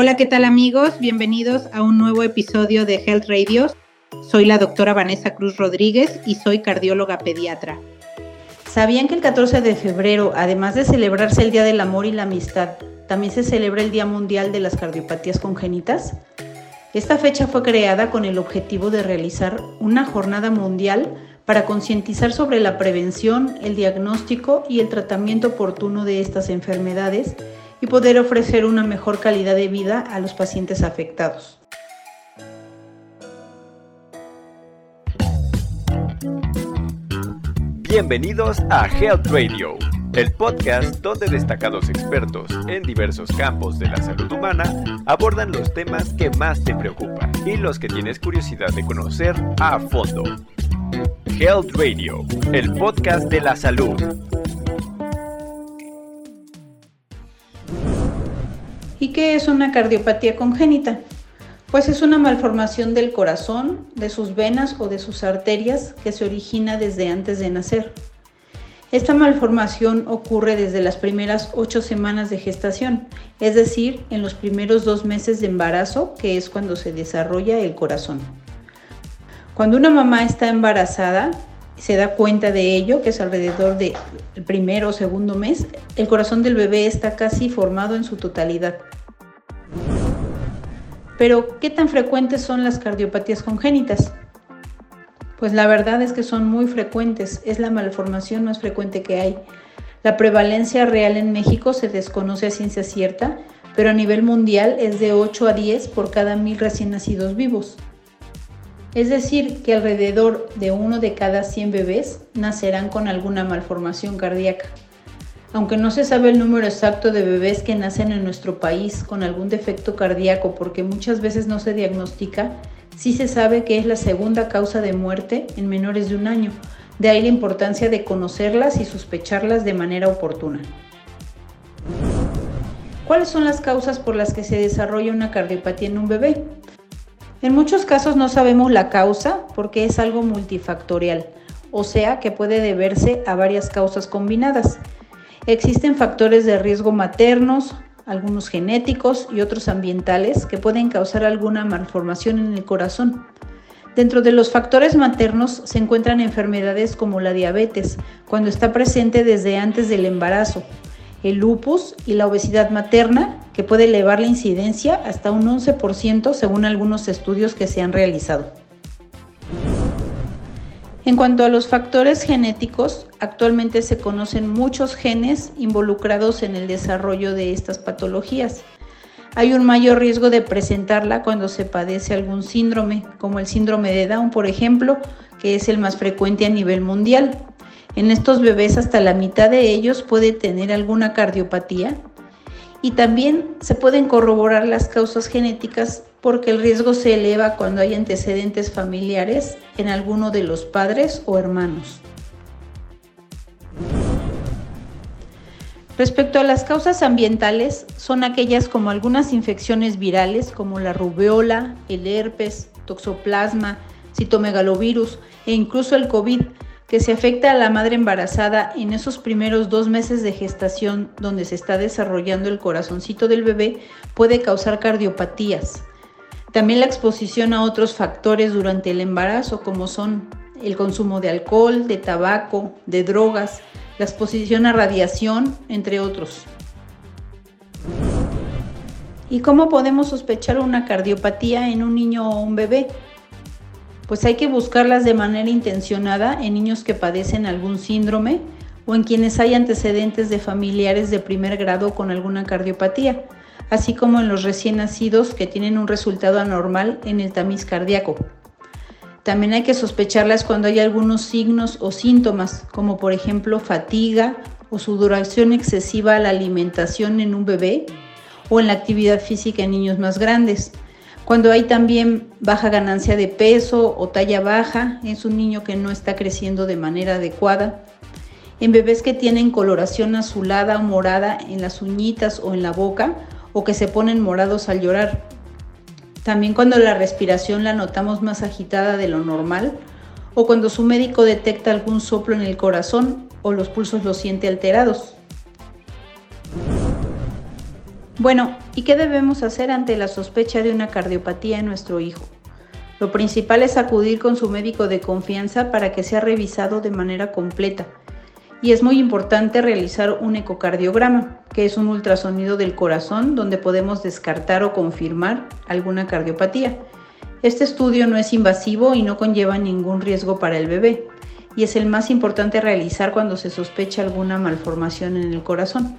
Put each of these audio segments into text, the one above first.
Hola, ¿qué tal amigos? Bienvenidos a un nuevo episodio de Health Radios. Soy la doctora Vanessa Cruz Rodríguez y soy cardióloga pediatra. ¿Sabían que el 14 de febrero, además de celebrarse el Día del Amor y la Amistad, también se celebra el Día Mundial de las Cardiopatías Congénitas? Esta fecha fue creada con el objetivo de realizar una jornada mundial para concientizar sobre la prevención, el diagnóstico y el tratamiento oportuno de estas enfermedades y poder ofrecer una mejor calidad de vida a los pacientes afectados. Bienvenidos a Health Radio, el podcast donde destacados expertos en diversos campos de la salud humana abordan los temas que más te preocupan y los que tienes curiosidad de conocer a fondo. Health Radio, el podcast de la salud. ¿Y qué es una cardiopatía congénita? Pues es una malformación del corazón, de sus venas o de sus arterias que se origina desde antes de nacer. Esta malformación ocurre desde las primeras ocho semanas de gestación, es decir, en los primeros dos meses de embarazo, que es cuando se desarrolla el corazón. Cuando una mamá está embarazada, se da cuenta de ello, que es alrededor del primero o segundo mes, el corazón del bebé está casi formado en su totalidad. Pero, ¿qué tan frecuentes son las cardiopatías congénitas? Pues la verdad es que son muy frecuentes, es la malformación más frecuente que hay. La prevalencia real en México se desconoce a ciencia cierta, pero a nivel mundial es de 8 a 10 por cada mil recién nacidos vivos. Es decir, que alrededor de uno de cada 100 bebés nacerán con alguna malformación cardíaca. Aunque no se sabe el número exacto de bebés que nacen en nuestro país con algún defecto cardíaco porque muchas veces no se diagnostica, sí se sabe que es la segunda causa de muerte en menores de un año. De ahí la importancia de conocerlas y sospecharlas de manera oportuna. ¿Cuáles son las causas por las que se desarrolla una cardiopatía en un bebé? En muchos casos no sabemos la causa porque es algo multifactorial, o sea que puede deberse a varias causas combinadas. Existen factores de riesgo maternos, algunos genéticos y otros ambientales que pueden causar alguna malformación en el corazón. Dentro de los factores maternos se encuentran enfermedades como la diabetes, cuando está presente desde antes del embarazo, el lupus y la obesidad materna, que puede elevar la incidencia hasta un 11% según algunos estudios que se han realizado. En cuanto a los factores genéticos, actualmente se conocen muchos genes involucrados en el desarrollo de estas patologías. Hay un mayor riesgo de presentarla cuando se padece algún síndrome, como el síndrome de Down, por ejemplo, que es el más frecuente a nivel mundial. En estos bebés hasta la mitad de ellos puede tener alguna cardiopatía y también se pueden corroborar las causas genéticas porque el riesgo se eleva cuando hay antecedentes familiares en alguno de los padres o hermanos. Respecto a las causas ambientales, son aquellas como algunas infecciones virales como la rubiola, el herpes, toxoplasma, citomegalovirus e incluso el COVID, que se afecta a la madre embarazada en esos primeros dos meses de gestación donde se está desarrollando el corazoncito del bebé, puede causar cardiopatías. También la exposición a otros factores durante el embarazo, como son el consumo de alcohol, de tabaco, de drogas, la exposición a radiación, entre otros. ¿Y cómo podemos sospechar una cardiopatía en un niño o un bebé? pues hay que buscarlas de manera intencionada en niños que padecen algún síndrome o en quienes hay antecedentes de familiares de primer grado con alguna cardiopatía, así como en los recién nacidos que tienen un resultado anormal en el tamiz cardíaco. También hay que sospecharlas cuando hay algunos signos o síntomas, como por ejemplo fatiga o sudoración excesiva a la alimentación en un bebé o en la actividad física en niños más grandes cuando hay también baja ganancia de peso o talla baja, es un niño que no está creciendo de manera adecuada. En bebés que tienen coloración azulada o morada en las uñitas o en la boca o que se ponen morados al llorar. También cuando la respiración la notamos más agitada de lo normal o cuando su médico detecta algún soplo en el corazón o los pulsos los siente alterados. Bueno, ¿y qué debemos hacer ante la sospecha de una cardiopatía en nuestro hijo? Lo principal es acudir con su médico de confianza para que sea revisado de manera completa. Y es muy importante realizar un ecocardiograma, que es un ultrasonido del corazón donde podemos descartar o confirmar alguna cardiopatía. Este estudio no es invasivo y no conlleva ningún riesgo para el bebé, y es el más importante realizar cuando se sospecha alguna malformación en el corazón.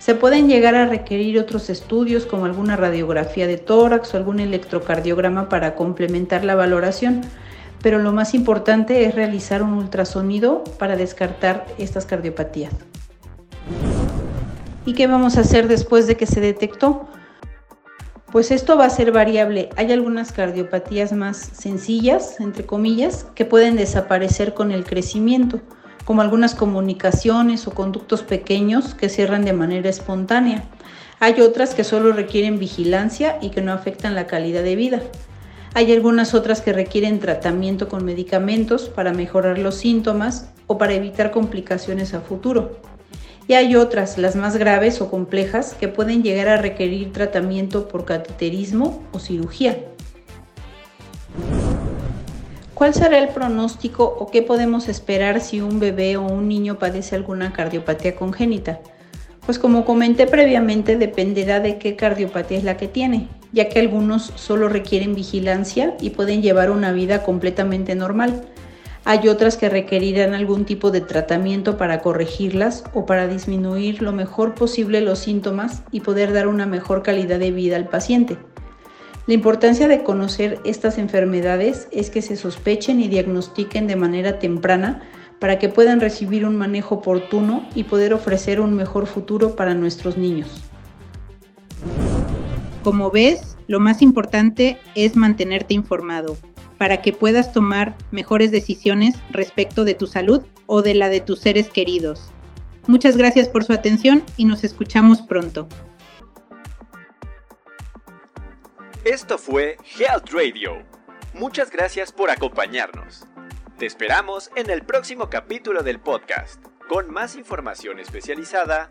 Se pueden llegar a requerir otros estudios como alguna radiografía de tórax o algún electrocardiograma para complementar la valoración, pero lo más importante es realizar un ultrasonido para descartar estas cardiopatías. ¿Y qué vamos a hacer después de que se detectó? Pues esto va a ser variable. Hay algunas cardiopatías más sencillas, entre comillas, que pueden desaparecer con el crecimiento como algunas comunicaciones o conductos pequeños que cierran de manera espontánea. Hay otras que solo requieren vigilancia y que no afectan la calidad de vida. Hay algunas otras que requieren tratamiento con medicamentos para mejorar los síntomas o para evitar complicaciones a futuro. Y hay otras, las más graves o complejas, que pueden llegar a requerir tratamiento por cateterismo o cirugía. ¿Cuál será el pronóstico o qué podemos esperar si un bebé o un niño padece alguna cardiopatía congénita? Pues como comenté previamente, dependerá de qué cardiopatía es la que tiene, ya que algunos solo requieren vigilancia y pueden llevar una vida completamente normal. Hay otras que requerirán algún tipo de tratamiento para corregirlas o para disminuir lo mejor posible los síntomas y poder dar una mejor calidad de vida al paciente. La importancia de conocer estas enfermedades es que se sospechen y diagnostiquen de manera temprana para que puedan recibir un manejo oportuno y poder ofrecer un mejor futuro para nuestros niños. Como ves, lo más importante es mantenerte informado para que puedas tomar mejores decisiones respecto de tu salud o de la de tus seres queridos. Muchas gracias por su atención y nos escuchamos pronto. Esto fue Health Radio. Muchas gracias por acompañarnos. Te esperamos en el próximo capítulo del podcast, con más información especializada,